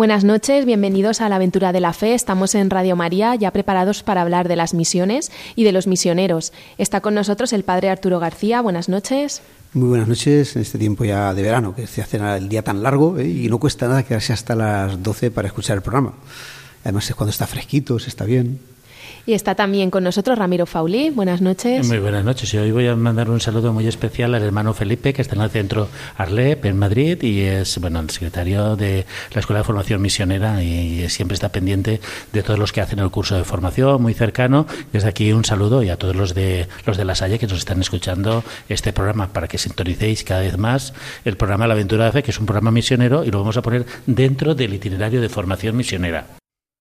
Buenas noches, bienvenidos a la aventura de la fe. Estamos en Radio María, ya preparados para hablar de las misiones y de los misioneros. Está con nosotros el padre Arturo García. Buenas noches. Muy buenas noches en este tiempo ya de verano, que se hace el día tan largo ¿eh? y no cuesta nada quedarse hasta las 12 para escuchar el programa. Además es cuando está fresquito, se está bien. Y está también con nosotros Ramiro Faulí. Buenas noches. Muy buenas noches. Y hoy voy a mandar un saludo muy especial al hermano Felipe, que está en el centro Arlep, en Madrid, y es bueno el secretario de la Escuela de Formación Misionera y siempre está pendiente de todos los que hacen el curso de formación, muy cercano. Desde aquí un saludo y a todos los de los de la Salle que nos están escuchando este programa para que sintonicéis cada vez más el programa La Aventura de Fe, que es un programa misionero y lo vamos a poner dentro del itinerario de formación misionera.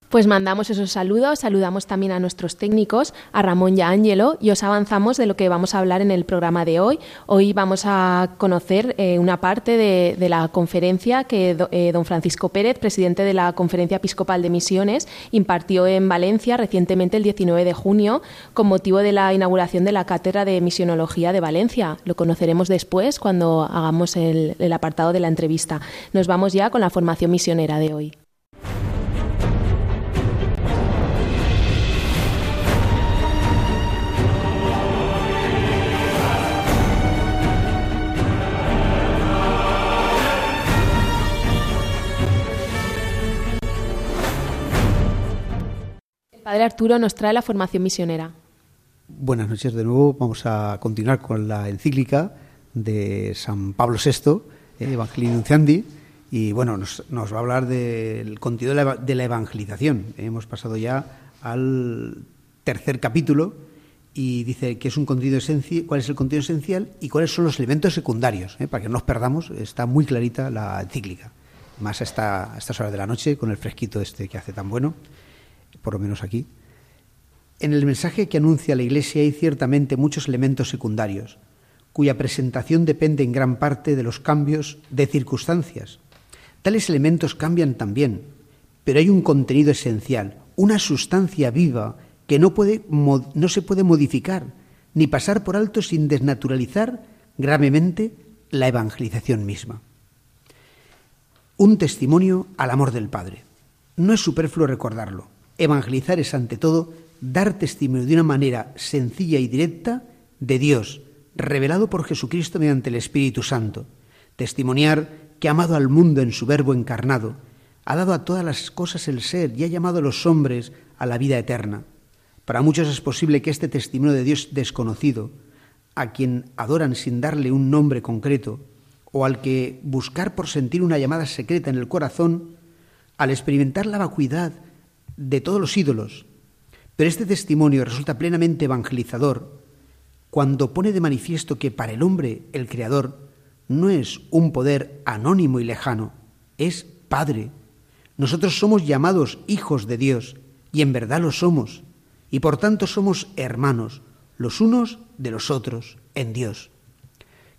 Pues mandamos esos saludos, saludamos también a nuestros técnicos, a Ramón y a Ángelo, y os avanzamos de lo que vamos a hablar en el programa de hoy. Hoy vamos a conocer eh, una parte de, la conferencia que eh, don Francisco Pérez, presidente de la Conferencia Episcopal de Misiones, impartió en Valencia recientemente el 19 de junio con motivo de la inauguración de la Cátedra de Misionología de Valencia. Lo conoceremos después cuando hagamos el apartado de la entrevista. Nos vamos ya con la formación misionera de hoy. Padre Arturo nos trae la formación misionera. Buenas noches de nuevo. Vamos a continuar con la encíclica de San Pablo VI, eh, Evangelii Nunciandi, y bueno, nos, va a hablar del contenido de la, evangelización. Hemos pasado ya al tercer capítulo y dice que es un contenido esencial, cuál es el contenido esencial y cuáles son los elementos secundarios, eh, para que no nos perdamos. Está muy clarita la encíclica, más a, esta, a estas horas de la noche con el fresquito este que hace tan bueno por lo menos aquí. En el mensaje que anuncia la Iglesia hay ciertamente muchos elementos secundarios, cuya presentación depende en gran parte de los cambios de circunstancias. Tales elementos cambian también, pero hay un contenido esencial, una sustancia viva que no, puede, no se puede modificar ni pasar por alto sin desnaturalizar gravemente la evangelización misma. Un testimonio al amor del Padre. No es superfluo recordarlo. Evangelizar es, ante todo, dar testimonio de una manera sencilla y directa de Dios, revelado por Jesucristo mediante el Espíritu Santo. Testimoniar que ha amado al mundo en su verbo encarnado, ha dado a todas las cosas el ser y ha llamado a los hombres a la vida eterna. Para muchos es posible que este testimonio de Dios desconocido, a quien adoran sin darle un nombre concreto, o al que buscar por sentir una llamada secreta en el corazón, al experimentar la vacuidad de todos los ídolos. Pero este testimonio resulta plenamente evangelizador cuando pone de manifiesto que para el hombre el Creador no es un poder anónimo y lejano, es Padre. Nosotros somos llamados hijos de Dios y en verdad lo somos, y por tanto somos hermanos, los unos de los otros, en Dios.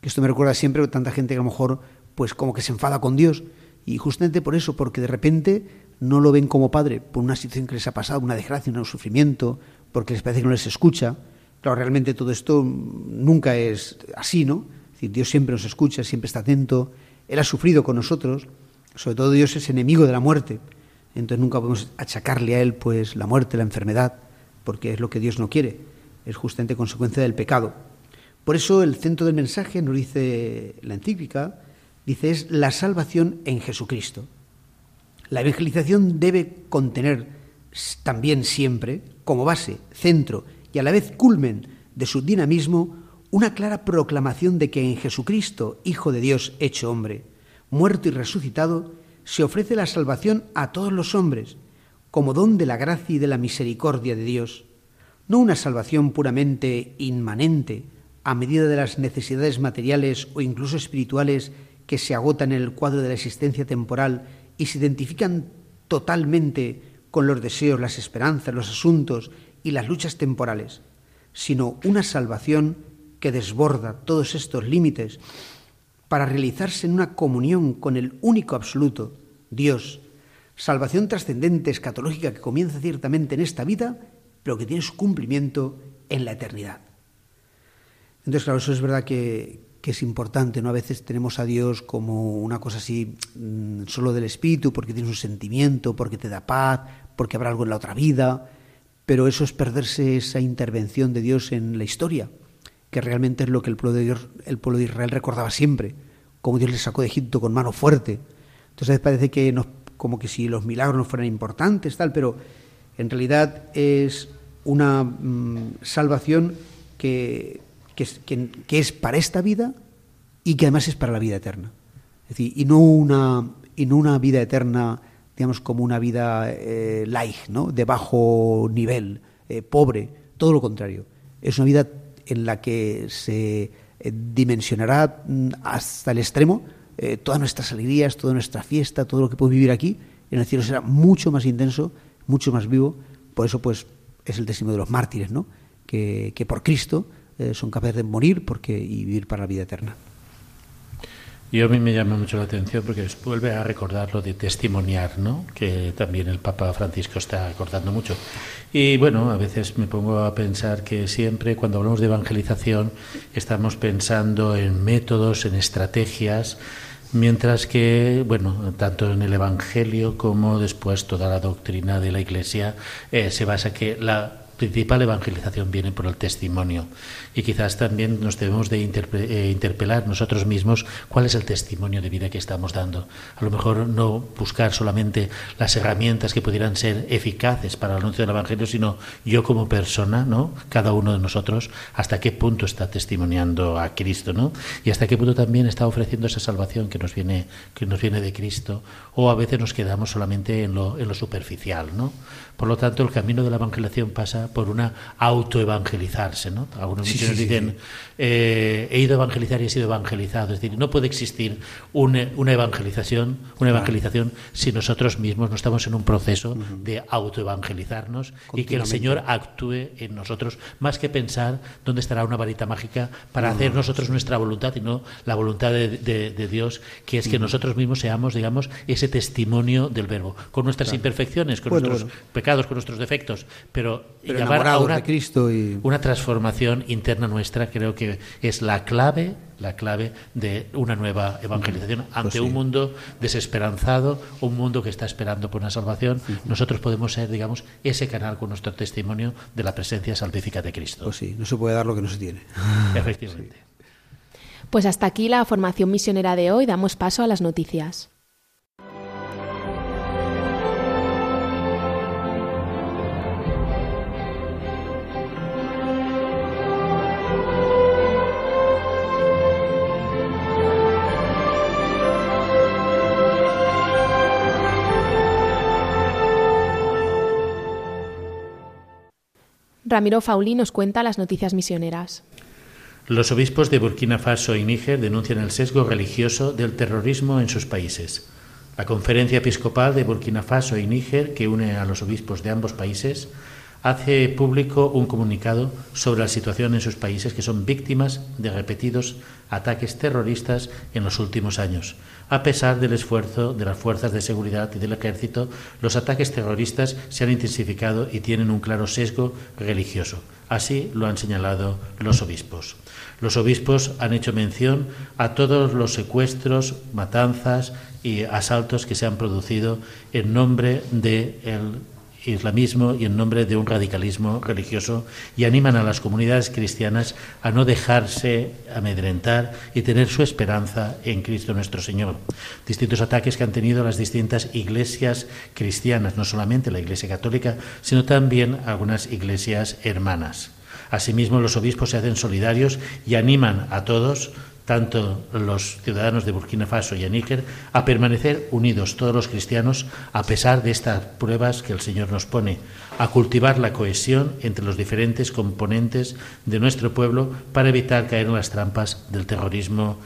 Que esto me recuerda siempre a tanta gente que a lo mejor pues como que se enfada con Dios y justamente por eso, porque de repente no lo ven como padre por una situación que les ha pasado, una desgracia, un sufrimiento, porque les parece que no les escucha. Claro, realmente todo esto nunca es así, ¿no? Es decir, Dios siempre nos escucha, siempre está atento. Él ha sufrido con nosotros. Sobre todo Dios es enemigo de la muerte. Entonces nunca podemos achacarle a Él pues la muerte, la enfermedad, porque es lo que Dios no quiere. Es justamente consecuencia del pecado. Por eso el centro del mensaje, nos dice la encíclica, dice es la salvación en Jesucristo. La evangelización debe contener también siempre, como base, centro y a la vez culmen de su dinamismo, una clara proclamación de que en Jesucristo, Hijo de Dios hecho hombre, muerto y resucitado, se ofrece la salvación a todos los hombres, como don de la gracia y de la misericordia de Dios, no una salvación puramente inmanente, a medida de las necesidades materiales o incluso espirituales que se agotan en el cuadro de la existencia temporal y se identifican totalmente con los deseos, las esperanzas, los asuntos y las luchas temporales, sino una salvación que desborda todos estos límites para realizarse en una comunión con el único absoluto, Dios, salvación trascendente, escatológica que comienza ciertamente en esta vida, pero que tiene su cumplimiento en la eternidad. Entonces, claro, eso es verdad que, es importante, ¿no? A veces tenemos a Dios como una cosa así mm, solo del espíritu, porque tiene un sentimiento, porque te da paz, porque habrá algo en la otra vida, pero eso es perderse esa intervención de Dios en la historia, que realmente es lo que el pueblo de, Dios, el pueblo de Israel recordaba siempre, como Dios les sacó de Egipto con mano fuerte. Entonces parece que nos, como que si los milagros no fueran importantes, tal, pero en realidad es una mm, salvación que que es, para esta vida y que además es para la vida eterna. Es decir, y no una, y no una vida eterna, digamos, como una vida eh, light, ¿no? de bajo nivel, eh, pobre, todo lo contrario. Es una vida en la que se eh, dimensionará mm, hasta el extremo todas nuestras alegrías, toda nuestra fiesta, todo lo que podemos vivir aquí, en el cielo será mucho más intenso, mucho más vivo. Por eso, pues, es el testimonio de los mártires, ¿no? que, que por Cristo eh, son capaces de morir porque, y vivir para la vida eterna. Y a mí me llama mucho la atención porque vuelve a recordar lo de testimoniar, ¿no? que también el Papa Francisco está acordando mucho. Y bueno, a veces me pongo a pensar que siempre cuando hablamos de evangelización estamos pensando en métodos, en estrategias, mientras que, bueno, tanto en el Evangelio como después toda la doctrina de la Iglesia eh, se basa que la principal evangelización viene por el testimonio y quizás también nos debemos de eh, interpelar nosotros mismos cuál es el testimonio de vida que estamos dando. A lo mejor no buscar solamente las herramientas que pudieran ser eficaces para el anuncio del Evangelio, sino yo como persona, ¿no? Cada uno de nosotros, hasta qué punto está testimoniando a Cristo, ¿no? Y hasta qué punto también está ofreciendo esa salvación que nos viene, que nos viene de Cristo, o a veces nos quedamos solamente en lo, en lo superficial, ¿no? Por lo tanto, el camino de la evangelización pasa por una autoevangelizarse. ¿no? Algunos misioneros dicen, eh, he ido a evangelizar y he sido evangelizado. Es decir, no puede existir una, evangelización, una evangelización si nosotros mismos no estamos en un proceso de autoevangelizarnos y que el Señor actúe en nosotros, más que pensar dónde estará una varita mágica para hacer nosotros nuestra voluntad y no la voluntad de, Dios, que es que nosotros mismos seamos, digamos, ese testimonio del verbo, con nuestras imperfecciones, con nuestros pecados con nuestros defectos, pero, llamar a una, Cristo y... una transformación interna nuestra creo que es la clave la clave de una nueva evangelización pues ante un mundo desesperanzado, un mundo que está esperando por una salvación. Nosotros podemos ser, digamos, ese canal con nuestro testimonio de la presencia salvífica de Cristo. Pues sí, no se puede dar lo que no se tiene. Efectivamente. Pues hasta aquí la formación misionera de hoy. Damos paso a las noticias. Ramiro Fauli nos cuenta las noticias misioneras. Los obispos de Burkina Faso y Níger denuncian el sesgo religioso del terrorismo en sus países. La Conferencia Episcopal de Burkina Faso y Níger, que une a los obispos de ambos países, hace público un comunicado sobre la situación en sus países que son víctimas de repetidos ataques terroristas en los últimos años. A pesar del esfuerzo de las fuerzas de seguridad y del ejército, los ataques terroristas se han intensificado y tienen un claro sesgo religioso. Así lo han señalado los obispos. Los obispos han hecho mención a todos los secuestros, matanzas y asaltos que se han producido en nombre del islamismo y en nombre de un radicalismo religioso y animan a las comunidades cristianas a no dejarse amedrentar y tener su esperanza en Cristo nuestro Señor. Distintos ataques que han tenido las distintas iglesias cristianas, no solamente la Iglesia Católica, sino también algunas iglesias hermanas. Asimismo, los obispos se hacen solidarios y animan a todos tanto los ciudadanos de Burkina Faso y a Níger, a permanecer unidos todos los cristianos a pesar de estas pruebas que el Señor nos pone, a cultivar la cohesión entre los diferentes componentes de nuestro pueblo para evitar caer en las trampas del terrorismo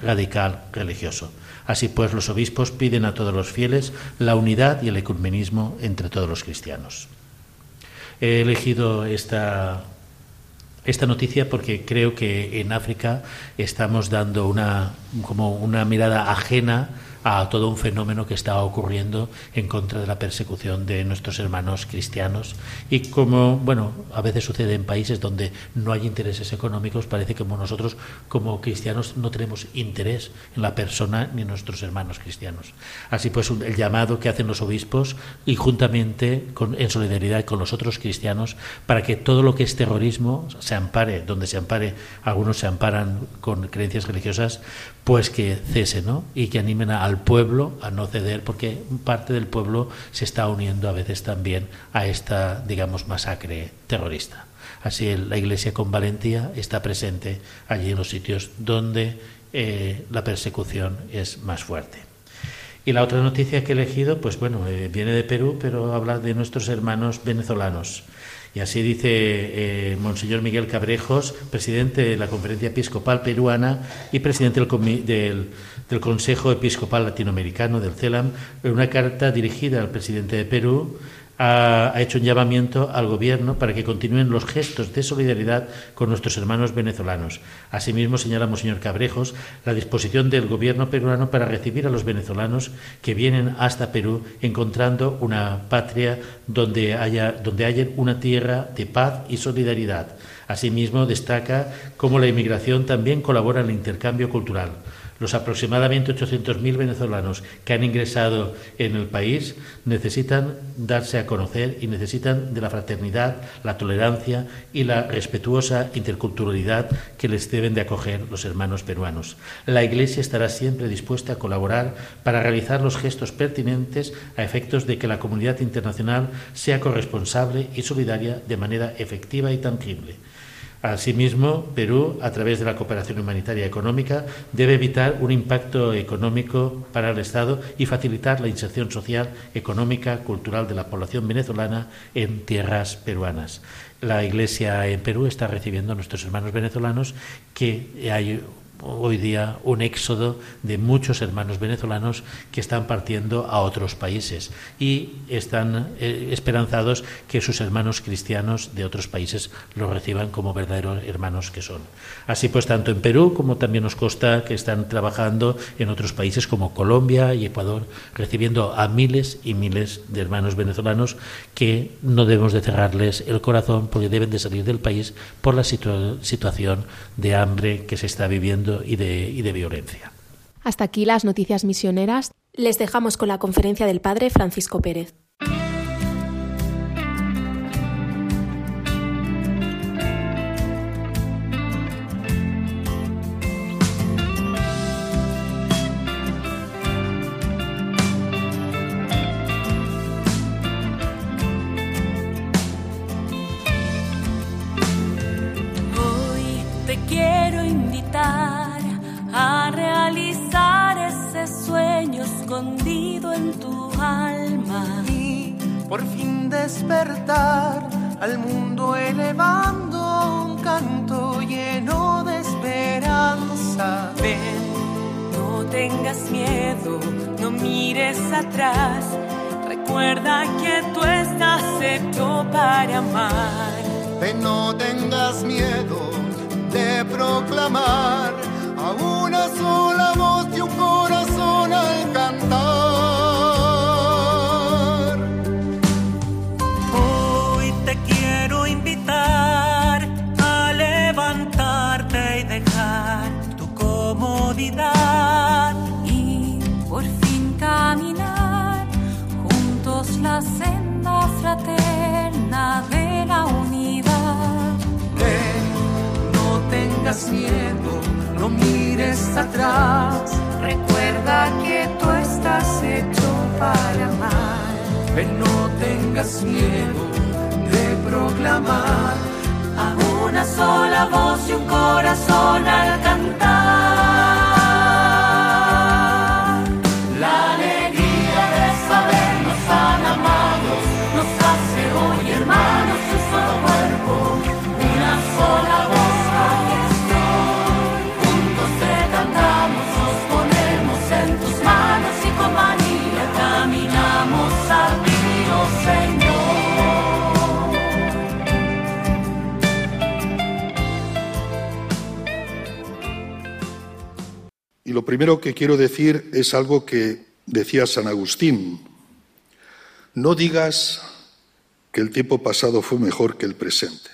radical religioso. Así pues, los obispos piden a todos los fieles la unidad y el ecumenismo entre todos los cristianos. He elegido esta esta noticia porque creo que en África estamos dando una como una mirada ajena a todo un fenómeno que está ocurriendo en contra de la persecución de nuestros hermanos cristianos. Y como bueno a veces sucede en países donde no hay intereses económicos parece que nosotros como cristianos no tenemos interés en la persona ni en nuestros hermanos cristianos. Así pues el llamado que hacen los obispos y juntamente en solidaridad con los otros cristianos para que todo lo que es terrorismo se ampare. Donde se ampare algunos se amparan con creencias religiosas pues que cese ¿no? y que animen al pueblo a no ceder, porque parte del pueblo se está uniendo a veces también a esta, digamos, masacre terrorista. Así la Iglesia con valentía está presente allí en los sitios donde eh, la persecución es más fuerte. Y la otra noticia que he elegido, pues bueno, eh, viene de Perú, pero habla de nuestros hermanos venezolanos. Y así dice eh, Monseñor Miguel Cabrejos, presidente de la Conferencia Episcopal Peruana y presidente del, del, Consejo Episcopal Latinoamericano, del CELAM, en una carta dirigida al presidente de Perú, ha, hecho un llamamiento al Gobierno para que continúen los gestos de solidaridad con nuestros hermanos venezolanos. Asimismo, señala Monseñor Cabrejos la disposición del Gobierno peruano para recibir a los venezolanos que vienen hasta Perú, encontrando una patria donde haya, donde haya una tierra de paz y solidaridad. Asimismo, destaca cómo la inmigración también colabora en el intercambio cultural. Los aproximadamente 800.000 venezolanos que han ingresado en el país necesitan darse a conocer y necesitan de la fraternidad, la tolerancia y la respetuosa interculturalidad que les deben de acoger los hermanos peruanos. La Iglesia estará siempre dispuesta a colaborar para realizar los gestos pertinentes a efectos de que la comunidad internacional sea corresponsable y solidaria de manera efectiva y tangible. Asimismo, Perú, a través de la cooperación humanitaria económica, debe evitar un impacto económico para el Estado y facilitar la inserción social, económica, cultural de la población venezolana en tierras peruanas. La Iglesia en Perú está recibiendo a nuestros hermanos venezolanos que hay hoy día un éxodo de muchos hermanos venezolanos que están partiendo a otros países y están eh, esperanzados que sus hermanos cristianos de otros países los reciban como verdaderos hermanos que son. Así pues, tanto en Perú como también nos consta que están trabajando en otros países como Colombia y Ecuador, recibiendo a miles y miles de hermanos venezolanos que no debemos de cerrarles el corazón porque deben de salir del país por la situación de hambre que se está viviendo y de, violencia. Hasta aquí las noticias misioneras. Les dejamos con la conferencia del Padre Francisco Pérez. Al mundo elevando un canto lleno de esperanza. Ven, no tengas miedo, no mires atrás. Recuerda que tú estás hecho para amar. Ven, no tengas miedo de proclamar a una sola voz tengas miedo, no mires atrás. Recuerda que tú estás hecho para amar. Ven, no tengas miedo proclamar a una sola voz y un corazón al cantar. Primero que quiero decir es algo que decía San Agustín. No digas que el tiempo pasado fue mejor que el presente.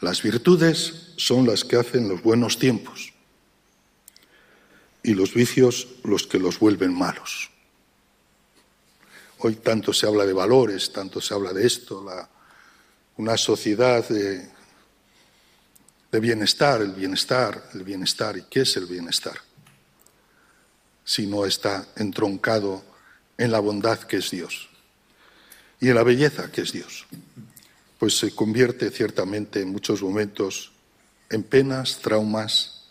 Las virtudes son las que hacen los buenos tiempos y los vicios los que los vuelven malos. Hoy tanto se habla de valores, tanto se habla de esto, una sociedad de, de bienestar, el bienestar, el bienestar. ¿Y qué es el bienestar? Si no está entroncado en la bondad que es Dios y en la belleza que es Dios, pues se convierte ciertamente en muchos momentos en penas, traumas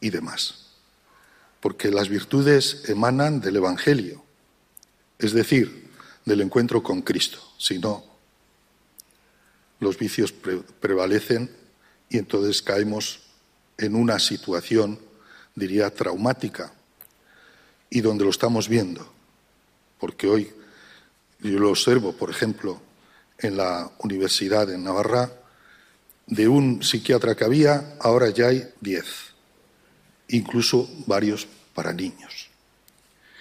y demás. Porque las virtudes emanan del Evangelio, es decir, del encuentro con Cristo. Si no, los vicios prevalecen y entonces caemos en una situación, diría, traumática y donde lo estamos viendo. Porque hoy yo lo observo, por ejemplo, en la universidad de Navarra, de un psiquiatra que había, ahora ya hay diez, incluso varios para niños.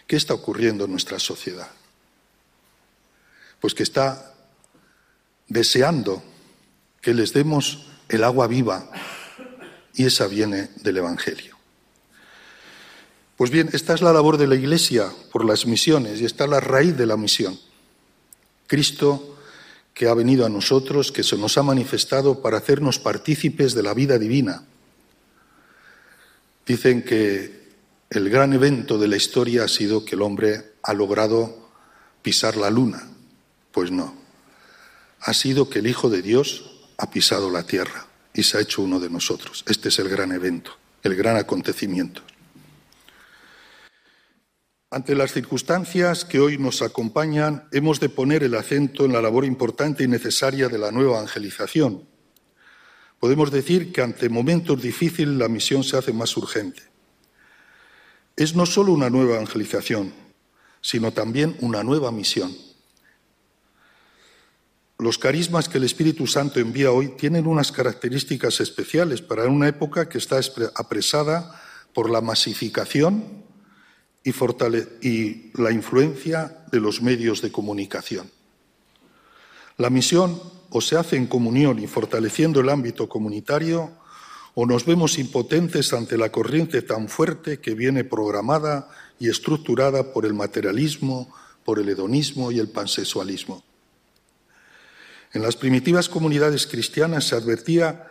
¿Qué está ocurriendo en nuestra sociedad? Pues que está deseando que les demos el agua viva y esa viene del Evangelio. Pues bien, esta es la labor de la Iglesia por las misiones y está la raíz de la misión. Cristo que ha venido a nosotros, que se nos ha manifestado para hacernos partícipes de la vida divina. Dicen que el gran evento de la historia ha sido que el hombre ha logrado pisar la luna. Pues no. Ha sido que el Hijo de Dios ha pisado la tierra y se ha hecho uno de nosotros. Este es el gran evento, el gran acontecimiento. Ante las circunstancias que hoy nos acompañan, hemos de poner el acento en la labor importante y necesaria de la nueva evangelización. Podemos decir que ante momentos difíciles la misión se hace más urgente. Es no solo una nueva evangelización, sino también una nueva misión. Los carismas que el Espíritu Santo envía hoy tienen unas características especiales para una época que está apresada por la masificación y, y, la influencia de los medios de comunicación. La misión o se hace en comunión y fortaleciendo el ámbito comunitario, o nos vemos impotentes ante la corriente tan fuerte que viene programada y estructurada por el materialismo, por el hedonismo y el pansexualismo. En las primitivas comunidades cristianas se advertía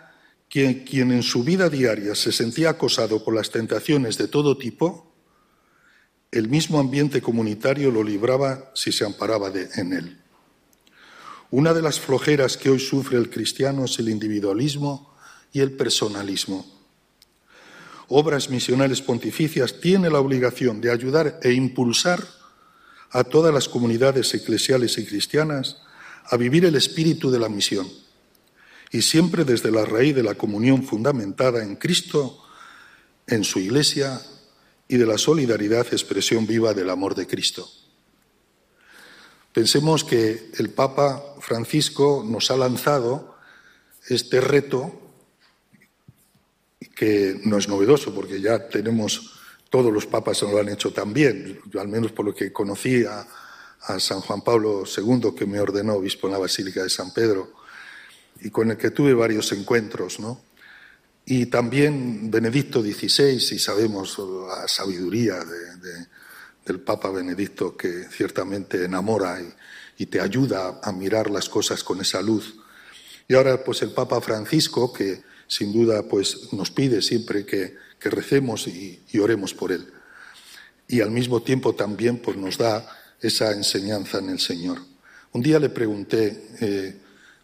que quien en su vida diaria se sentía acosado por las tentaciones de todo tipo, el mismo ambiente comunitario lo libraba si se amparaba en él. Una de las flojeras que hoy sufre el cristiano es el individualismo y el personalismo. Obras misionales pontificias tienen la obligación de ayudar e impulsar a todas las comunidades eclesiales y cristianas a vivir el espíritu de la misión y siempre desde la raíz de la comunión fundamentada en Cristo, en su Iglesia y de la solidaridad expresión viva del amor de Cristo. Pensemos que el Papa Francisco nos ha lanzado este reto que no es novedoso porque ya tenemos, todos los papas lo han hecho también, al menos por lo que conocí a, a San Juan Pablo II, que me ordenó obispo en la Basílica de San Pedro, y con el que tuve varios encuentros, ¿no? Y también Benedicto XVI, y sabemos la sabiduría del Papa Benedicto, que ciertamente enamora y, te ayuda a mirar las cosas con esa luz. Y ahora, pues el Papa Francisco, que sin duda pues, nos pide siempre que, recemos y, y, oremos por él. Y al mismo tiempo también pues, nos da esa enseñanza en el Señor. Un día le pregunté, eh,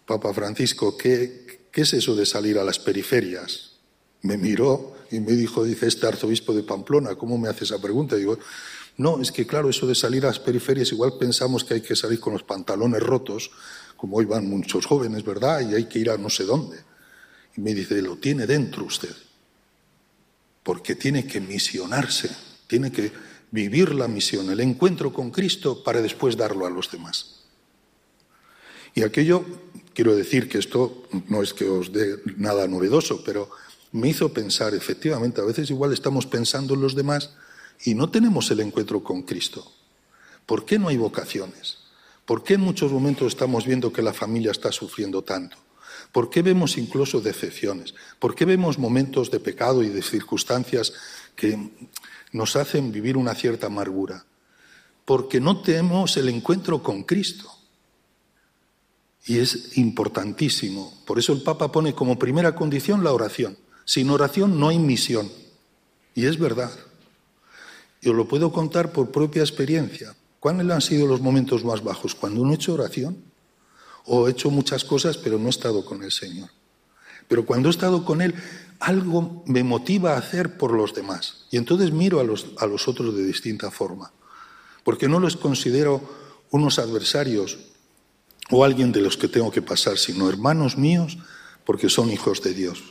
Papa Francisco, ¿qué, ¿qué es eso de salir a las periferias? Me miró y me dijo, dice este arzobispo de Pamplona, ¿cómo me hace esa pregunta? digo, no, es que claro, eso de salir a las periferias, igual pensamos que hay que salir con los pantalones rotos, como hoy van muchos jóvenes, ¿verdad? Y hay que ir a no sé dónde. Y me dice, lo tiene dentro usted, porque tiene que misionarse, tiene que vivir la misión, el encuentro con Cristo para después darlo a los demás. Y aquello, quiero decir que esto no es que os dé nada novedoso, pero me hizo pensar, efectivamente, a veces igual estamos pensando en los demás y no tenemos el encuentro con Cristo. ¿Por qué no hay vocaciones? ¿Por qué en muchos momentos estamos viendo que la familia está sufriendo tanto? ¿Por qué vemos incluso decepciones? ¿Por qué vemos momentos de pecado y de circunstancias que nos hacen vivir una cierta amargura? Porque no tenemos el encuentro con Cristo. Y es importantísimo. Por eso el Papa pone como primera condición la oración. Sin oración no hay misión. Y es verdad. Yo lo puedo contar por propia experiencia. ¿Cuáles han sido los momentos más bajos? Cuando no he hecho oración o he hecho muchas cosas pero no he estado con el Señor. Pero cuando he estado con Él, algo me motiva a hacer por los demás. Y entonces miro a los, a los otros de distinta forma. Porque no los considero unos adversarios o alguien de los que tengo que pasar, sino hermanos míos porque son hijos de Dios.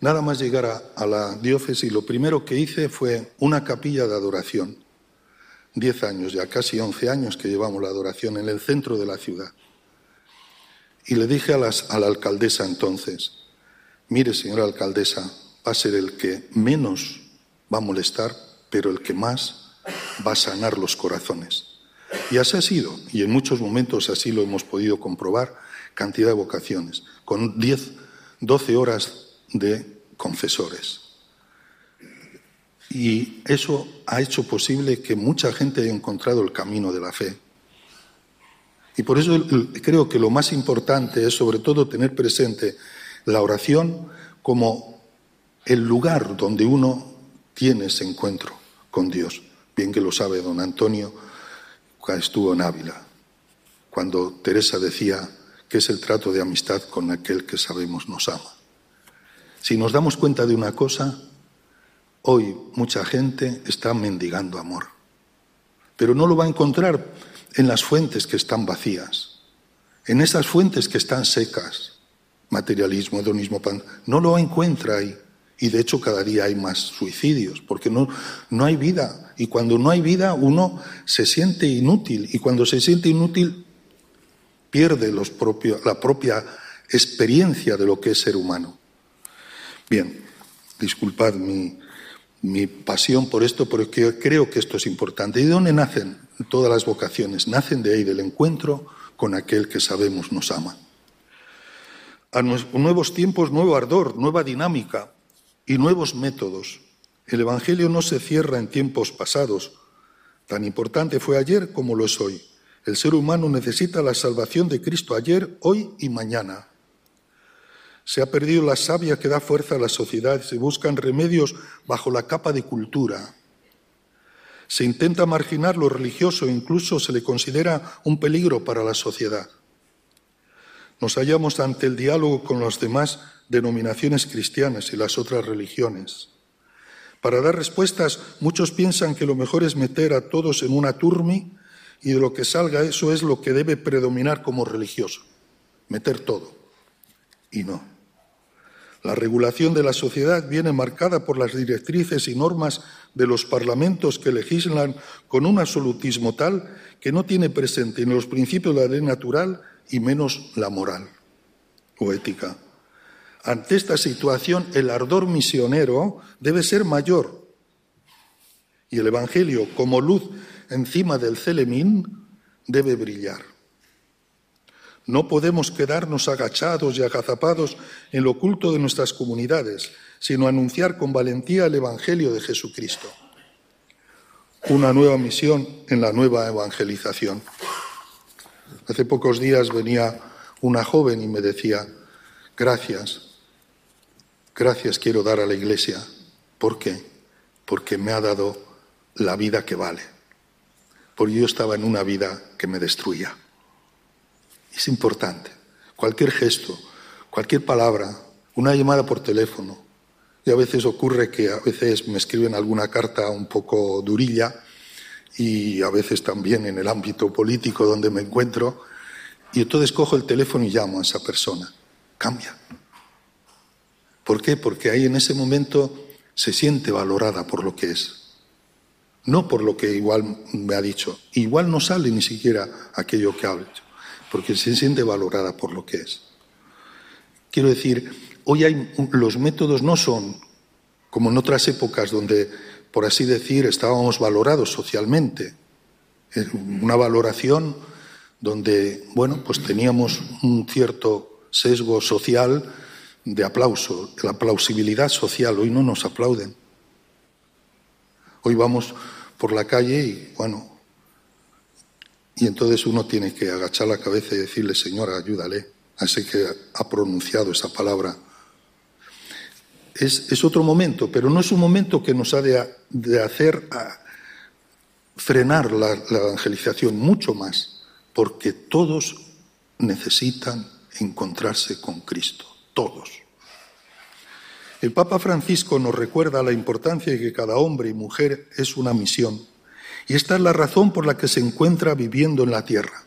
Nada más llegar a, la diócesis, lo primero que hice fue una capilla de adoración Diez años, ya casi once años que llevamos la adoración en el centro de la ciudad. Y le dije a, a la alcaldesa entonces, mire señora alcaldesa, va a ser el que menos va a molestar, pero el que más va a sanar los corazones. Y así ha sido, y en muchos momentos así lo hemos podido comprobar, cantidad de vocaciones, con diez, doce horas de confesores. Y eso ha hecho posible que mucha gente haya encontrado el camino de la fe. Y por eso creo que lo más importante es sobre todo tener presente la oración como el lugar donde uno tiene ese encuentro con Dios. Bien que lo sabe don Antonio, estuvo en Ávila, cuando Teresa decía que es el trato de amistad con aquel que sabemos nos ama. Si nos damos cuenta de una cosa, Hoy mucha gente está mendigando amor, pero no lo va a encontrar en las fuentes que están vacías, en esas fuentes que están secas, materialismo, hedonismo, no lo encuentra ahí. Y de hecho cada día hay más suicidios, porque no, no hay vida. Y cuando no hay vida uno se siente inútil. Y cuando se siente inútil pierde la propia experiencia de lo que es ser humano. Bien, disculpad mi, mi pasión por esto porque creo que esto es importante. ¿Y de dónde nacen todas las vocaciones? Nacen de ahí, del encuentro con aquel que sabemos nos ama. A nuevos tiempos, nuevo ardor, nueva dinámica y nuevos métodos. El Evangelio no se cierra en tiempos pasados. Tan importante fue ayer como lo es hoy. El ser humano necesita la salvación de Cristo ayer, hoy y mañana. Se ha perdido la savia que da fuerza a la sociedad, se buscan remedios bajo la capa de cultura. Se intenta marginar lo religioso, incluso se le considera un peligro para la sociedad. Nos hallamos ante el diálogo con las demás denominaciones cristianas y las otras religiones. Para dar respuestas, muchos piensan que lo mejor es meter a todos en una turmi y de lo que salga eso es lo que debe predominar como religioso, meter todo. Y no. La regulación de la sociedad viene marcada por las directrices y normas de los parlamentos que legislan con un absolutismo tal que no tiene presente ni los principios de la ley natural y menos la moral o ética. Ante esta situación, el ardor misionero debe ser mayor y el Evangelio, como luz encima del celemín, debe brillar. No podemos quedarnos agachados y agazapados en lo oculto de nuestras comunidades, sino anunciar con valentía el Evangelio de Jesucristo. Una nueva misión en la nueva evangelización. Hace pocos días venía una joven y me decía, gracias, gracias quiero dar a la Iglesia. ¿Por qué? Porque me ha dado la vida que vale. Porque yo estaba en una vida que me destruía. Es importante. Cualquier gesto, cualquier palabra, una llamada por teléfono. Y a veces ocurre que a veces me escriben alguna carta un poco durilla y a veces también en el ámbito político donde me encuentro. Y entonces cojo el teléfono y llamo a esa persona. Cambia. ¿Por qué? Porque ahí en ese momento se siente valorada por lo que es. No por lo que igual me ha dicho. Igual no sale ni siquiera aquello que ha dicho porque se siente valorada por lo que es. Quiero decir, hoy hay, los métodos no son como en otras épocas donde, por así decir, estábamos valorados socialmente. Una valoración donde, bueno, pues teníamos un cierto sesgo social de aplauso, la plausibilidad social. Hoy no nos aplauden. Hoy vamos por la calle y, bueno, y entonces uno tiene que agachar la cabeza y decirle, Señor, ayúdale a ese que ha pronunciado esa palabra. Es, otro momento, pero no es un momento que nos ha de, hacer frenar la evangelización, mucho más, porque todos necesitan encontrarse con Cristo, todos. El Papa Francisco nos recuerda la importancia de que cada hombre y mujer es una misión y esta es la razón por la que se encuentra viviendo en la tierra.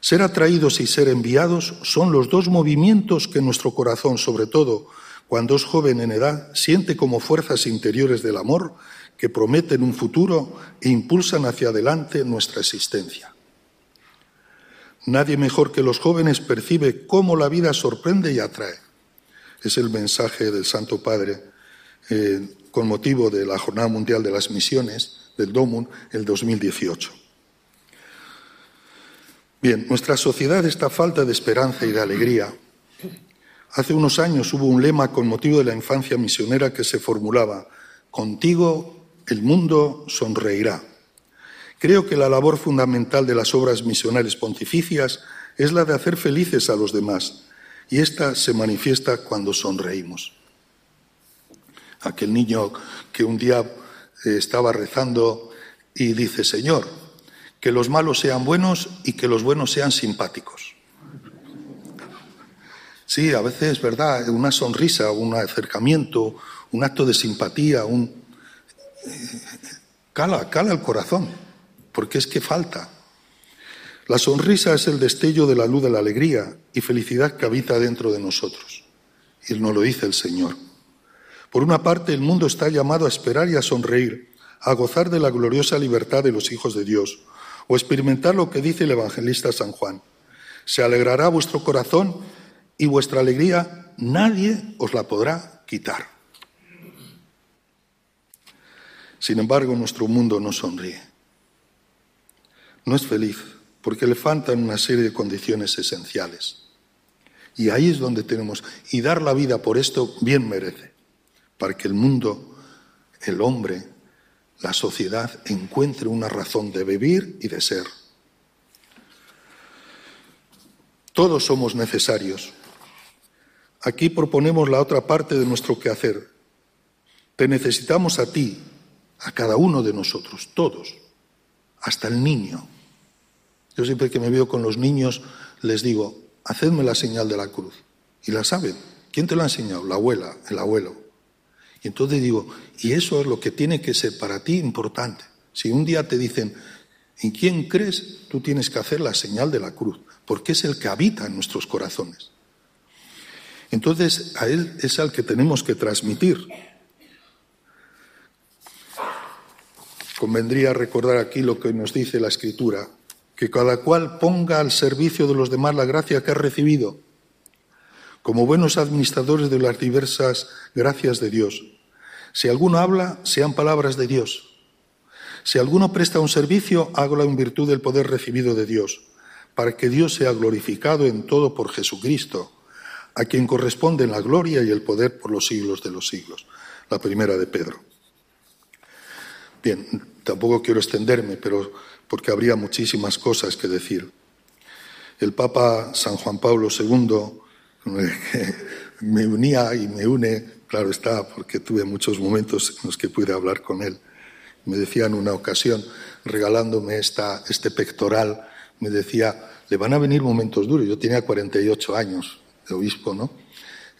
Ser atraídos y ser enviados son los dos movimientos que nuestro corazón, sobre todo cuando es joven en edad, siente como fuerzas interiores del amor que prometen un futuro e impulsan hacia adelante nuestra existencia. Nadie mejor que los jóvenes percibe cómo la vida sorprende y atrae. Es el mensaje del Santo Padre eh, con motivo de la Jornada Mundial de las Misiones del DOMUN el 2018. Bien, nuestra sociedad está falta de esperanza y de alegría. Hace unos años hubo un lema con motivo de la infancia misionera que se formulaba, contigo el mundo sonreirá. Creo que la labor fundamental de las obras misionales pontificias es la de hacer felices a los demás, y esta se manifiesta cuando sonreímos. Aquel niño que un día estaba rezando y dice, Señor, que los malos sean buenos y que los buenos sean simpáticos. Sí, a veces es verdad, una sonrisa, un acercamiento, un acto de simpatía, un... Eh, cala, cala el corazón, porque es que falta. La sonrisa es el destello de la luz de la alegría y felicidad que habita dentro de nosotros. Y nos lo dice el Señor. Por una parte, el mundo está llamado a esperar y a sonreír, a gozar de la gloriosa libertad de los hijos de Dios, o experimentar lo que dice el evangelista San Juan. Se alegrará vuestro corazón y vuestra alegría nadie os la podrá quitar. Sin embargo, nuestro mundo no sonríe. No es feliz porque le faltan una serie de condiciones esenciales. Y ahí es donde tenemos, y dar la vida por esto bien merece para que el mundo, el hombre, la sociedad encuentre una razón de vivir y de ser. Todos somos necesarios. Aquí proponemos la otra parte de nuestro quehacer. Te necesitamos a ti, a cada uno de nosotros, todos, hasta el niño. Yo siempre que me veo con los niños les digo, hacedme la señal de la cruz. Y la saben. ¿Quién te lo ha enseñado? La abuela, el abuelo. Y entonces digo, y eso es lo que tiene que ser para ti importante. Si un día te dicen, ¿en quién crees? Tú tienes que hacer la señal de la cruz, porque es el que habita en nuestros corazones. Entonces, a Él es al que tenemos que transmitir. Convendría recordar aquí lo que nos dice la Escritura, que cada cual ponga al servicio de los demás la gracia que ha recibido como buenos administradores de las diversas gracias de Dios. Si alguno habla, sean palabras de Dios. Si alguno presta un servicio, hágalo en virtud del poder recibido de Dios, para que Dios sea glorificado en todo por Jesucristo, a quien corresponden la gloria y el poder por los siglos de los siglos. La primera de Pedro. Bien, tampoco quiero extenderme, pero porque habría muchísimas cosas que decir. El Papa San Juan Pablo II me unía y me une, claro está, porque tuve muchos momentos en los que pude hablar con él. Me decía en una ocasión, regalándome esta, este pectoral, me decía, le van a venir momentos duros. Yo tenía 48 años de obispo, ¿no?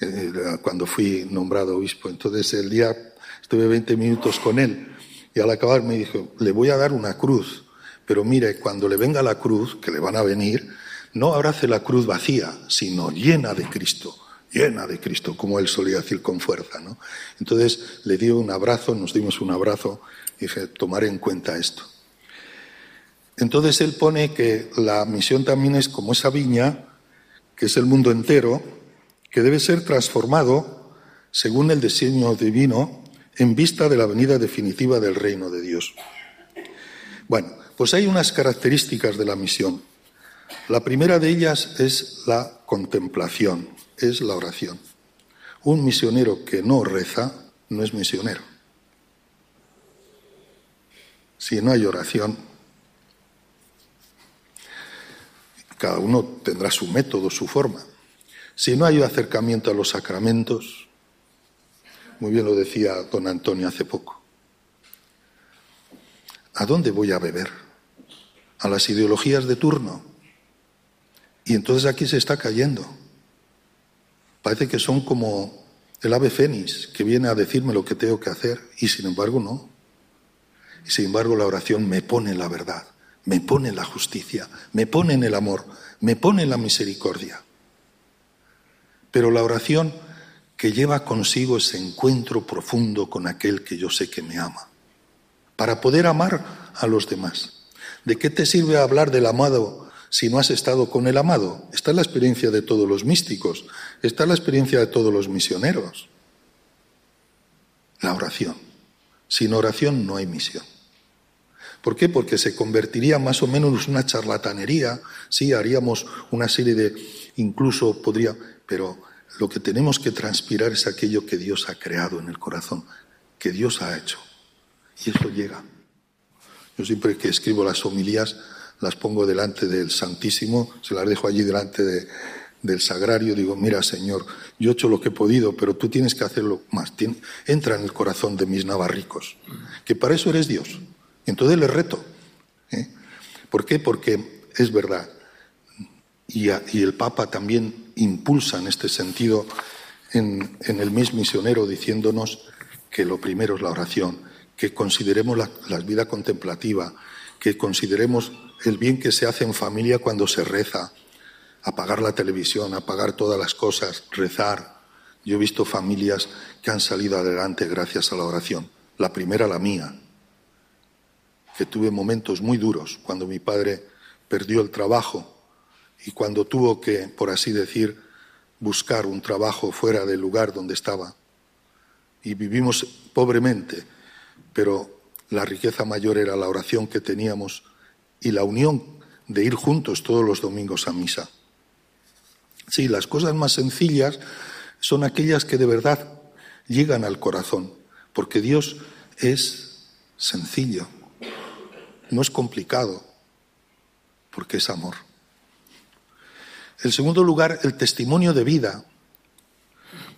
Eh, cuando fui nombrado obispo. Entonces el día estuve 20 minutos con él y al acabar me dijo, le voy a dar una cruz, pero mire, cuando le venga la cruz, que le van a venir, no abrace la cruz vacía, sino llena de Cristo, llena de Cristo, como él solía decir con fuerza. ¿no? Entonces le dio un abrazo, nos dimos un abrazo y dije, tomaré en cuenta esto. Entonces él pone que la misión también es como esa viña, que es el mundo entero, que debe ser transformado según el diseño divino en vista de la venida definitiva del reino de Dios. Bueno, pues hay unas características de la misión. La primera de ellas es la contemplación, es la oración. Un misionero que no reza no es misionero. Si no hay oración, cada uno tendrá su método, su forma. Si no hay acercamiento a los sacramentos, muy bien lo decía don Antonio hace poco, ¿a dónde voy a beber? ¿A las ideologías de turno? Y entonces aquí se está cayendo. Parece que son como el ave fénix que viene a decirme lo que tengo que hacer y sin embargo no. Y sin embargo la oración me pone la verdad, me pone la justicia, me pone en el amor, me pone en la misericordia. Pero la oración que lleva consigo ese encuentro profundo con aquel que yo sé que me ama, para poder amar a los demás. ¿De qué te sirve hablar del amado si no has estado con el amado? Esta es la experiencia de todos los místicos, esta es la experiencia de todos los misioneros. La oración. Sin oración no hay misión. ¿Por qué? Porque se convertiría más o menos en una charlatanería, sí, haríamos una serie de, incluso podría, pero lo que tenemos que transpirar es aquello que Dios ha creado en el corazón, que Dios ha hecho. Y eso llega. Yo siempre que escribo las homilías las pongo delante del Santísimo, se las dejo allí delante del sagrario, digo, mira Señor, yo he hecho lo que he podido, pero tú tienes que hacerlo más. entra en el corazón de mis navarricos, que para eso eres Dios. Entonces le reto. ¿eh? ¿Por qué? Porque es verdad. Y, el Papa también impulsa en este sentido en, el mes misionero diciéndonos que lo primero es la oración, que consideremos la, la vida contemplativa, que consideremos el bien que se hace en familia cuando se reza, apagar la televisión, apagar todas las cosas, rezar. Yo he visto familias que han salido adelante gracias a la oración. La primera, la mía, que tuve momentos muy duros cuando mi padre perdió el trabajo y cuando tuvo que, por así decir, buscar un trabajo fuera del lugar donde estaba. Y vivimos pobremente, pero la riqueza mayor era la oración que teníamos y la unión de ir juntos todos los domingos a misa. Sí, las cosas más sencillas son aquellas que de verdad llegan al corazón, porque Dios es sencillo, no es complicado, porque es amor. En segundo lugar, el testimonio de vida.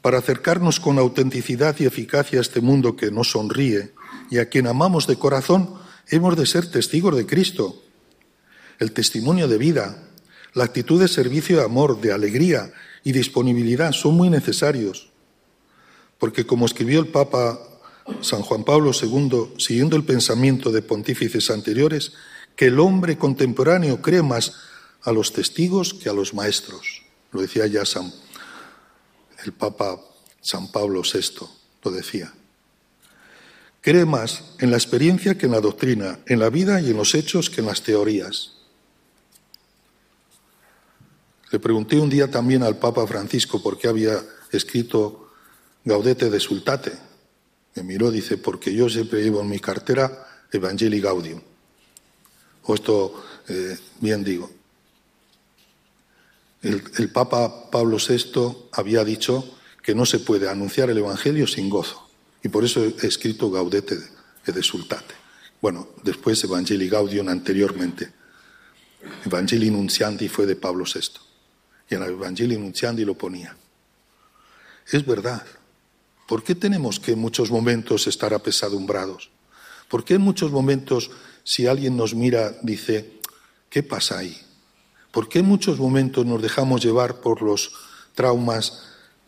Para acercarnos con autenticidad y eficacia a este mundo que nos sonríe y a quien amamos de corazón, hemos de ser testigos de Cristo. El testimonio de vida, la actitud de servicio de amor, de alegría y disponibilidad son muy necesarios. Porque como escribió el Papa San Juan Pablo II, siguiendo el pensamiento de pontífices anteriores, que el hombre contemporáneo cree más a los testigos que a los maestros. Lo decía ya San, el Papa San Pablo VI, lo decía. Cree más en la experiencia que en la doctrina, en la vida y en los hechos que en las teorías. Le pregunté un día también al Papa Francisco por qué había escrito Gaudete de Sultate, me miró, dice, porque yo siempre llevo en mi cartera Evangelii Gaudium. O esto, eh, bien digo. El, el, Papa Pablo VI había dicho que no se puede anunciar el Evangelio sin gozo. Y por eso he escrito Gaudete de Sultate. Bueno, después Evangelii Gaudium anteriormente. Evangelii Nunciandi fue de Pablo VI. Y en el Evangelii Nunciandi lo ponía. Es verdad. ¿Por qué tenemos que en muchos momentos estar apesadumbrados? ¿Por qué en muchos momentos, si alguien nos mira, dice, ¿qué pasa ahí? ¿Por qué en muchos momentos nos dejamos llevar por los traumas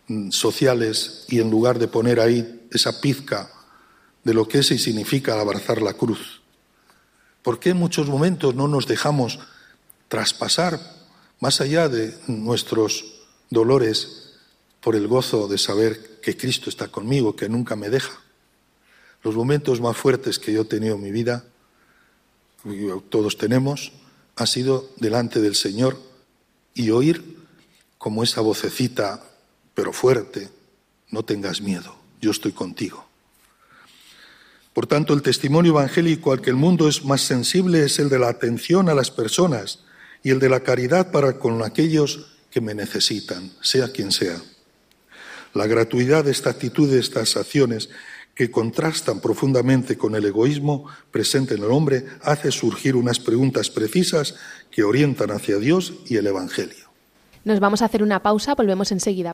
mm, sociales y en lugar de poner ahí esa pizca de lo que es y significa abrazar la cruz? ¿Por qué en muchos momentos no nos dejamos traspasar más allá de nuestros dolores por el gozo de saber que Cristo está conmigo, que nunca me deja. Los momentos más fuertes que yo he tenido en mi vida, todos tenemos, ha sido delante del Señor y oír como esa vocecita pero fuerte, no tengas miedo, yo estoy contigo. Por tanto, el testimonio evangélico al que el mundo es más sensible es el de la atención a las personas y el de la caridad para con aquellos que me necesitan, sea quien sea. La gratuidad de esta actitud, de estas acciones, que contrastan profundamente con el egoísmo presente en el hombre, hace surgir unas preguntas precisas que orientan hacia Dios y el Evangelio. Nos vamos a hacer una pausa, volvemos enseguida.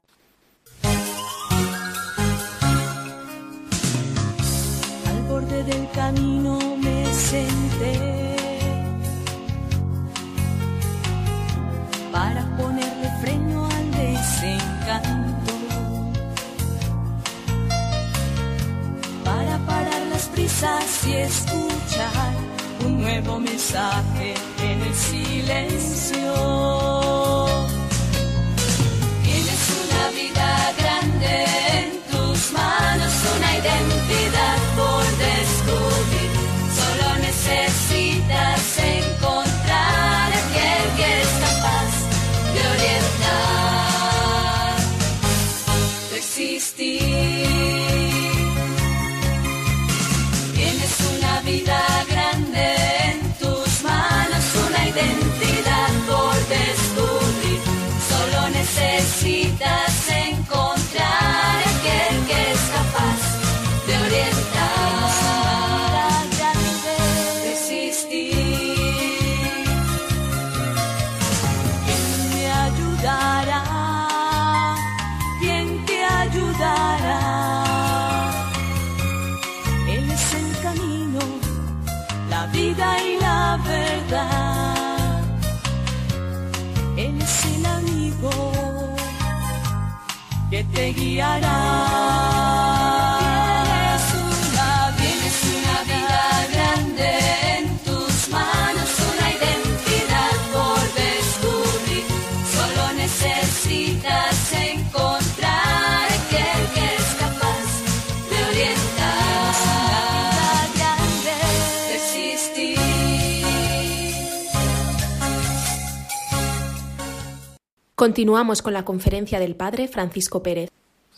Continuamos con la conferencia del Padre Francisco Pérez.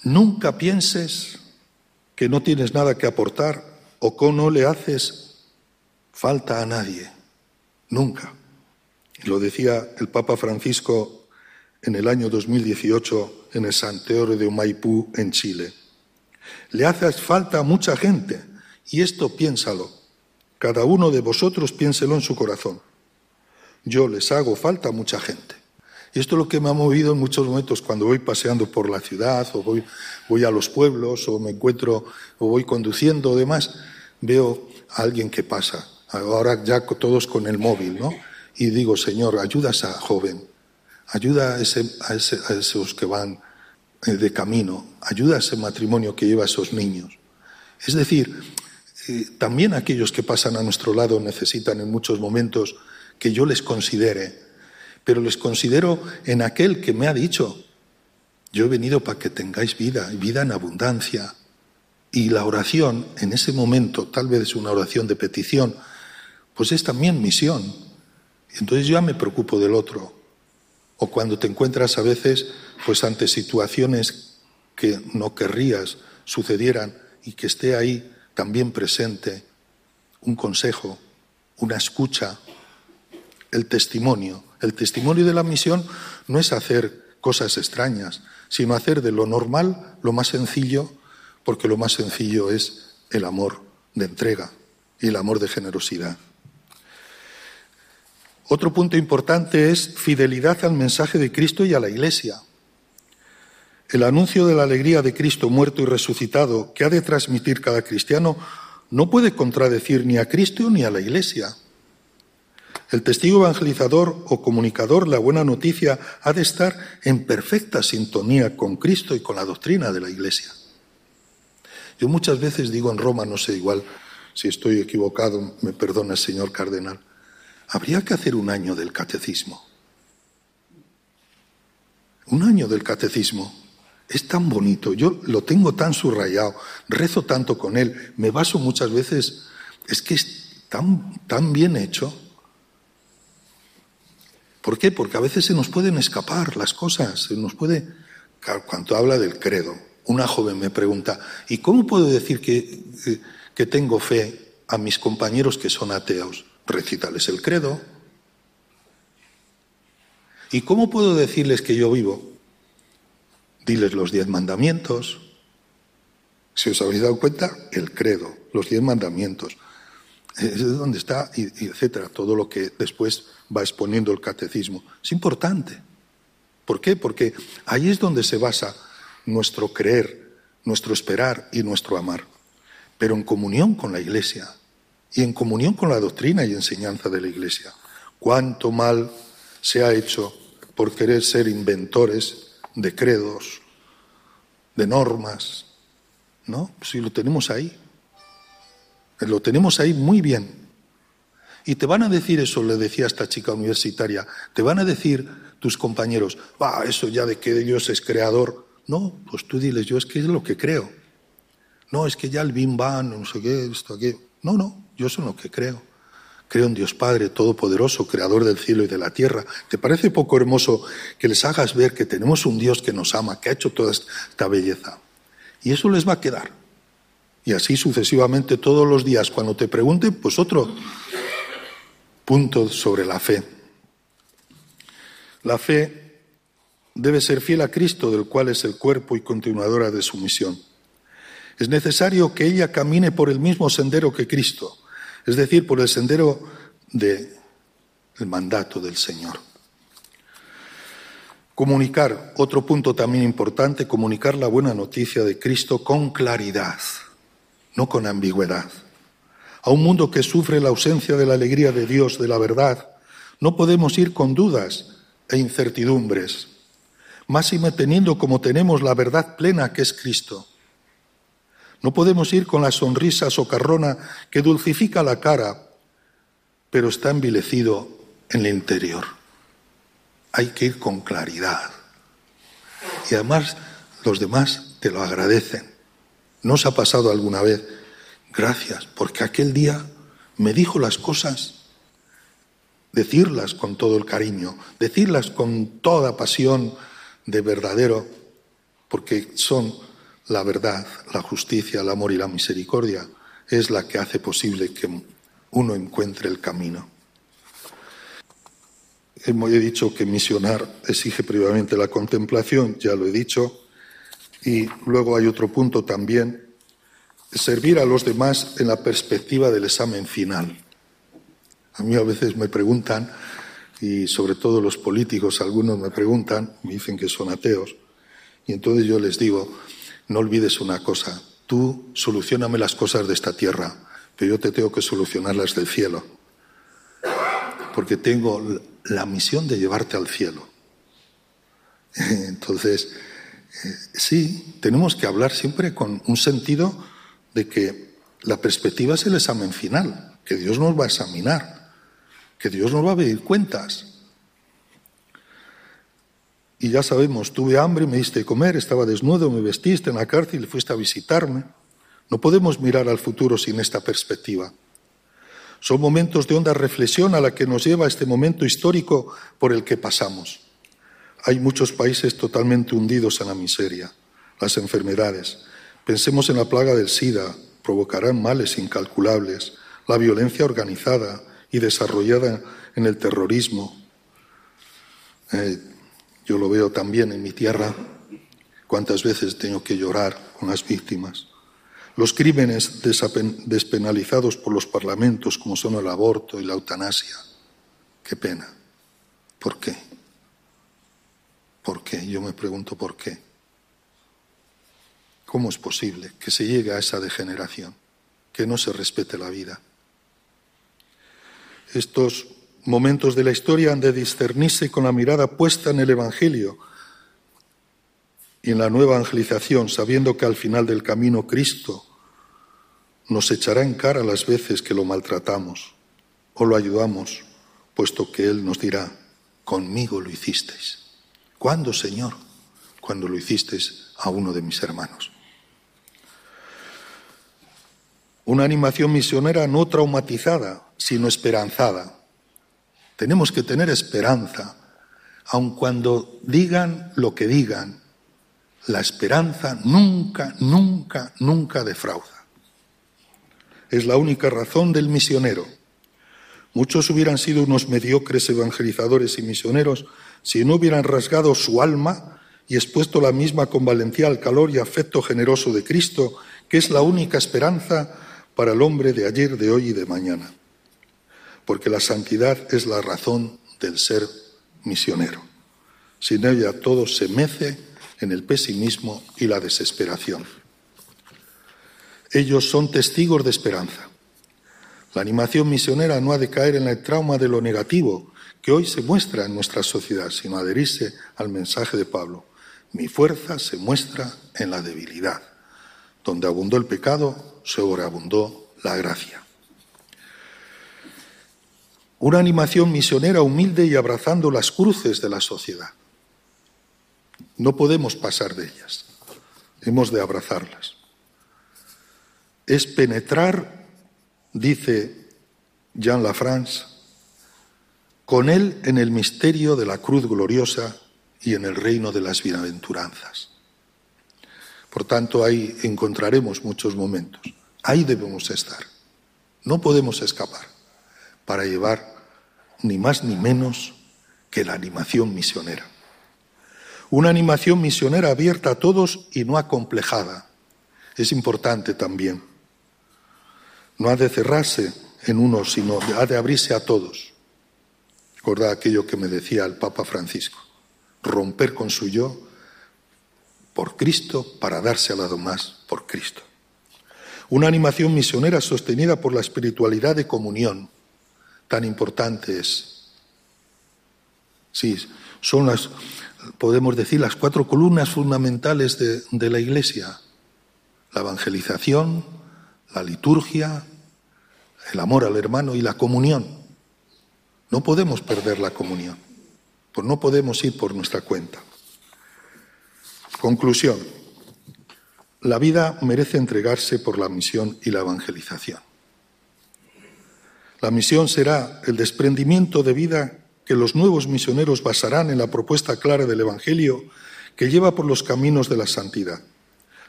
Nunca pienses que no tienes nada que aportar o que no le haces falta a nadie. Nunca. Lo decía el Papa Francisco en el año 2018 en el Santuario de Maipú, en Chile. Le haces falta a mucha gente y esto piénsalo. Cada uno de vosotros piénselo en su corazón. Yo les hago falta a mucha gente. Y esto es lo que me ha movido en muchos momentos cuando voy paseando por la ciudad o voy, a los pueblos o me encuentro o voy conduciendo o demás. Veo a alguien que pasa. Ahora ya todos con el móvil, ¿no? Y digo, Señor, ayuda a esa joven, ayuda a, ese, a esos que van eh, de camino, ayuda a ese matrimonio que lleva a esos niños. Es decir, eh, también aquellos que pasan a nuestro lado necesitan en muchos momentos que yo les considere, pero les considero en aquel que me ha dicho, yo he venido para que tengáis vida, vida en abundancia. Y la oración, en ese momento, tal vez es una oración de petición, pues es también misión. Entonces yo ya me preocupo del otro. O cuando te encuentras a veces, pues ante situaciones que no querrías sucedieran y que esté ahí también presente un consejo, una escucha, el testimonio. El testimonio de la misión no es hacer cosas extrañas, sino hacer de lo normal lo más sencillo, porque lo más sencillo es el amor de entrega y el amor de generosidad. Otro punto importante es fidelidad al mensaje de Cristo y a la Iglesia. El anuncio de la alegría de Cristo muerto y resucitado que ha de transmitir cada cristiano no puede contradecir ni a Cristo ni a la Iglesia. El testigo evangelizador o comunicador, la buena noticia, ha de estar en perfecta sintonía con Cristo y con la doctrina de la Iglesia. Yo muchas veces digo en Roma, no sé igual si estoy equivocado, me perdona el señor cardenal, habría que hacer un año del catecismo. Un año del catecismo. Es tan bonito, yo lo tengo tan subrayado, rezo tanto con él, me baso muchas veces, es que es tan, tan bien hecho. ¿Por qué? Porque a veces se nos pueden escapar las cosas, se nos puede cuando habla del credo, una joven me pregunta, ¿y cómo puedo decir que, que tengo fe a mis compañeros que son ateos? Recítales el credo. ¿Y cómo puedo decirles que yo vivo? Diles los diez mandamientos. Si os habéis dado cuenta, el credo, los diez mandamientos. Es donde está, y, etcétera, todo lo que después va exponiendo el catecismo. Es importante. ¿Por qué? Porque ahí es donde se basa nuestro creer, nuestro esperar y nuestro amar. Pero en comunión con la Iglesia y en comunión con la doctrina y enseñanza de la Iglesia. Cuánto mal se ha hecho por querer ser inventores de credos, de normas, ¿no? Si lo tenemos ahí. Lo tenemos ahí muy bien. Y te van a decir eso, le decía esta chica universitaria, te van a decir tus compañeros, va, eso ya de que Dios es creador. No, pues tú diles, yo es que es lo que creo. No, es que ya el Bim Bam, no sé qué, esto, aquí. No, no, yo es lo que creo. Creo en Dios Padre Todopoderoso, Creador del cielo y de la tierra. ¿Te parece poco hermoso que les hagas ver que tenemos un Dios que nos ama, que ha hecho toda esta belleza? Y eso les va a quedar. Y así sucesivamente todos los días, cuando te pregunten, pues otro punto sobre la fe. La fe debe ser fiel a Cristo, del cual es el cuerpo y continuadora de su misión. Es necesario que ella camine por el mismo sendero que Cristo, es decir, por el sendero del mandato del Señor. Comunicar, otro punto también importante, comunicar la buena noticia de Cristo con claridad, no con ambigüedad. A un mundo que sufre la ausencia de la alegría de Dios, de la verdad, no podemos ir con dudas e incertidumbres, máxime teniendo como tenemos la verdad plena que es Cristo. No podemos ir con la sonrisa socarrona que dulcifica la cara, pero está envilecido en el interior. Hay que ir con claridad. Y además los demás te lo agradecen. ¿No ha pasado alguna vez? Gracias, porque aquel día me dijo las cosas. Decirlas con todo el cariño, decirlas con toda pasión de verdadero, porque son la verdad, la justicia, el amor y la misericordia es la que hace posible que uno encuentre el camino. He dicho que misionar exige previamente la contemplación, ya lo he dicho, y luego hay otro punto también, servir a los demás en la perspectiva del examen final. A mí a veces me preguntan, y sobre todo los políticos, algunos me preguntan, me dicen que son ateos, y entonces yo les digo, no olvides una cosa, tú solucioname las cosas de esta tierra, pero yo te tengo que solucionar las del cielo, porque tengo la misión de llevarte al cielo. Entonces, sí, tenemos que hablar siempre con un sentido de que la perspectiva es el examen final, que Dios nos va a examinar, que Dios nos va a pedir cuentas. Y ya sabemos, tuve hambre, me diste de comer, estaba desnudo, me vestiste en la cárcel y fuiste a visitarme. No podemos mirar al futuro sin esta perspectiva. Son momentos de honda reflexión a la que nos lleva este momento histórico por el que pasamos. Hay muchos países totalmente hundidos en la miseria, las enfermedades. Pensemos en la plaga del SIDA, provocarán males incalculables, la violencia organizada y desarrollada en el terrorismo. Eh, yo lo veo también en mi tierra, cuántas veces tengo que llorar con las víctimas. Los crímenes despenalizados por los parlamentos, como son el aborto y la eutanasia. Qué pena. ¿Por qué? ¿Por qué? Yo me pregunto por qué. ¿Cómo es posible que se llegue a esa degeneración, que no se respete la vida? Estos momentos de la historia han de discernirse con la mirada puesta en el Evangelio y en la nueva evangelización, sabiendo que al final del camino Cristo nos echará en cara las veces que lo maltratamos o lo ayudamos, puesto que Él nos dirá, conmigo lo hicisteis. ¿Cuándo, Señor? Cuando lo hicisteis a uno de mis hermanos. Una animación misionera no traumatizada, sino esperanzada tenemos que tener esperanza, aun cuando digan lo que digan, La esperanza nunca, nunca, nunca defrauda. Es la única razón del misionero. Muchos hubieran sido unos mediocres evangelizadores y misioneros si no hubieran rasgado su alma y expuesto la misma con valentía al calor y afecto generoso de Cristo, que es la única esperanza para el hombre de ayer, de hoy y de mañana. Porque la santidad es la razón del ser misionero. Sin ella todo se mece en el pesimismo y la desesperación. Ellos son testigos de esperanza. La animación misionera no ha de caer en el trauma de lo negativo que hoy se muestra en nuestra sociedad, sino adherirse al mensaje de Pablo. Mi fuerza se muestra en la debilidad. Donde abundó el pecado, sobreabundó la gracia. Una animación misionera humilde y abrazando las cruces de la sociedad. No podemos pasar de ellas. Hemos de abrazarlas. Es penetrar, dice Jean Lafrance, con él en el misterio de la cruz gloriosa y en el reino de las bienaventuranzas. Por tanto, ahí encontraremos muchos momentos. Ahí debemos estar. No podemos escapar para llevar ni más ni menos que la animación misionera. Una animación misionera abierta a todos y no acomplejada. Es importante también. No ha de cerrarse en uno, sino ha de abrirse a todos. Recordad aquello que me decía el Papa Francisco. Romper con su yo por Cristo para darse al lado más por Cristo. Una animación misionera sostenida por la espiritualidad de comunión, tan importante es. Sí, son las, podemos decir, las cuatro columnas fundamentales de, de la Iglesia. La evangelización, la liturgia, el amor al hermano y la comunión. No podemos perder la comunión, pues no podemos ir por nuestra cuenta. Conclusión. La vida merece entregarse por la misión y la evangelización. La misión será el desprendimiento de vida que los nuevos misioneros basarán en la propuesta clara del Evangelio que lleva por los caminos de la santidad.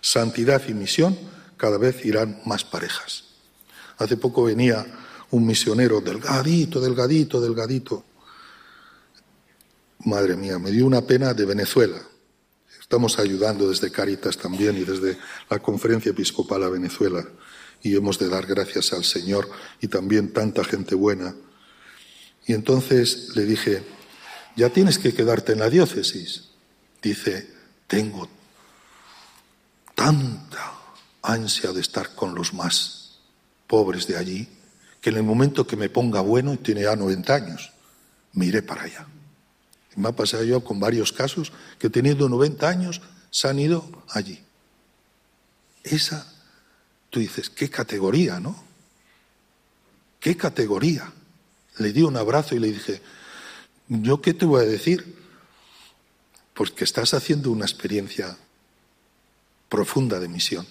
Santidad y misión cada vez irán más parejas. Hace poco venía un misionero delgadito, delgadito, delgadito. Madre mía, me dio una pena de Venezuela. Estamos ayudando desde Caritas también y desde la Conferencia Episcopal a Venezuela y hemos de dar gracias al Señor y también tanta gente buena. Y entonces le dije, ya tienes que quedarte en la diócesis. Dice, tengo tanta ansia de estar con los más pobres de allí, que en el momento que me ponga bueno, y tiene ya 90 años, me iré para allá. Me ha pasado yo con varios casos que teniendo 90 años se han ido allí. Esa, tú dices, qué categoría, ¿no? ¿Qué categoría? Le di un abrazo y le dije, ¿yo qué te voy a decir? Porque estás haciendo una experiencia profunda de misión.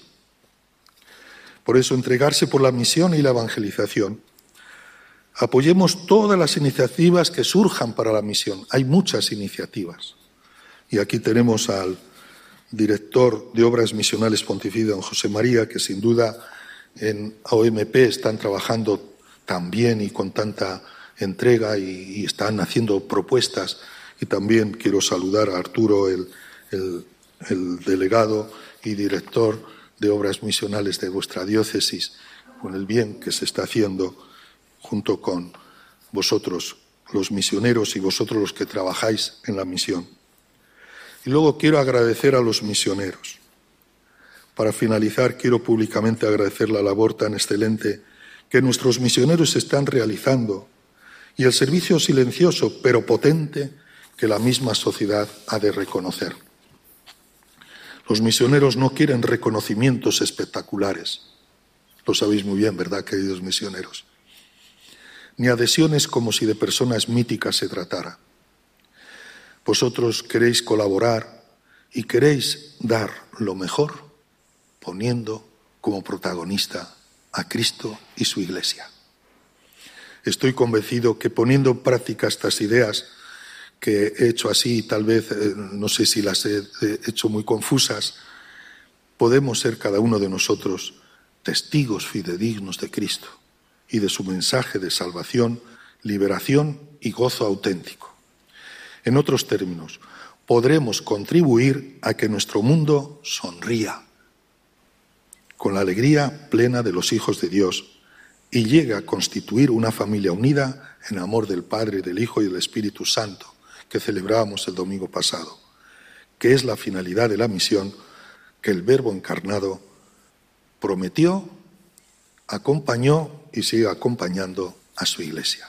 Por eso, entregarse por la misión y la evangelización Apoyemos todas las iniciativas que surjan para la misión. Hay muchas iniciativas. Y aquí tenemos al director de Obras Misionales Pontificio, don José María, que sin duda en OMP están trabajando tan bien y con tanta entrega y, están haciendo propuestas. Y también quiero saludar a Arturo, el delegado y director de Obras Misionales de vuestra diócesis, con el bien que se está haciendo junto con vosotros, los misioneros y vosotros los que trabajáis en la misión. Y luego quiero agradecer a los misioneros. Para finalizar, quiero públicamente agradecer la labor tan excelente que nuestros misioneros están realizando y el servicio silencioso pero potente que la misma sociedad ha de reconocer. Los misioneros no quieren reconocimientos espectaculares. Lo sabéis muy bien, ¿verdad, queridos misioneros? ni adhesiones como si de personas míticas se tratara. Vosotros queréis colaborar y queréis dar lo mejor poniendo como protagonista a Cristo y su Iglesia. Estoy convencido que poniendo en práctica estas ideas que he hecho así, tal vez, eh, no sé si las he hecho muy confusas, podemos ser cada uno de nosotros testigos fidedignos de Cristo y de su mensaje de salvación, liberación y gozo auténtico. En otros términos, podremos contribuir a que nuestro mundo sonría con la alegría plena de los hijos de Dios y llegue a constituir una familia unida en amor del Padre, del Hijo y del Espíritu Santo que celebrábamos el domingo pasado, que es la finalidad de la misión que el Verbo encarnado prometió, acompañó y sigue acompañando a su iglesia.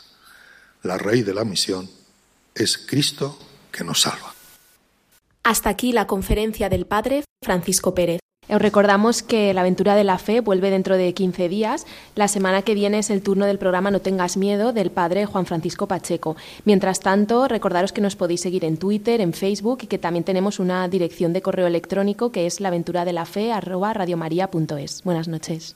La raíz de la misión es Cristo que nos salva. Hasta aquí la conferencia del Padre Francisco Pérez. Os recordamos que la aventura de la fe vuelve dentro de 15 días. La semana que viene es el turno del programa No tengas miedo del padre Juan Francisco Pacheco. Mientras tanto, recordaros que nos podéis seguir en Twitter, en Facebook y que también tenemos una dirección de correo electrónico que es laventuradelafe@radiomaria.es. Buenas noches.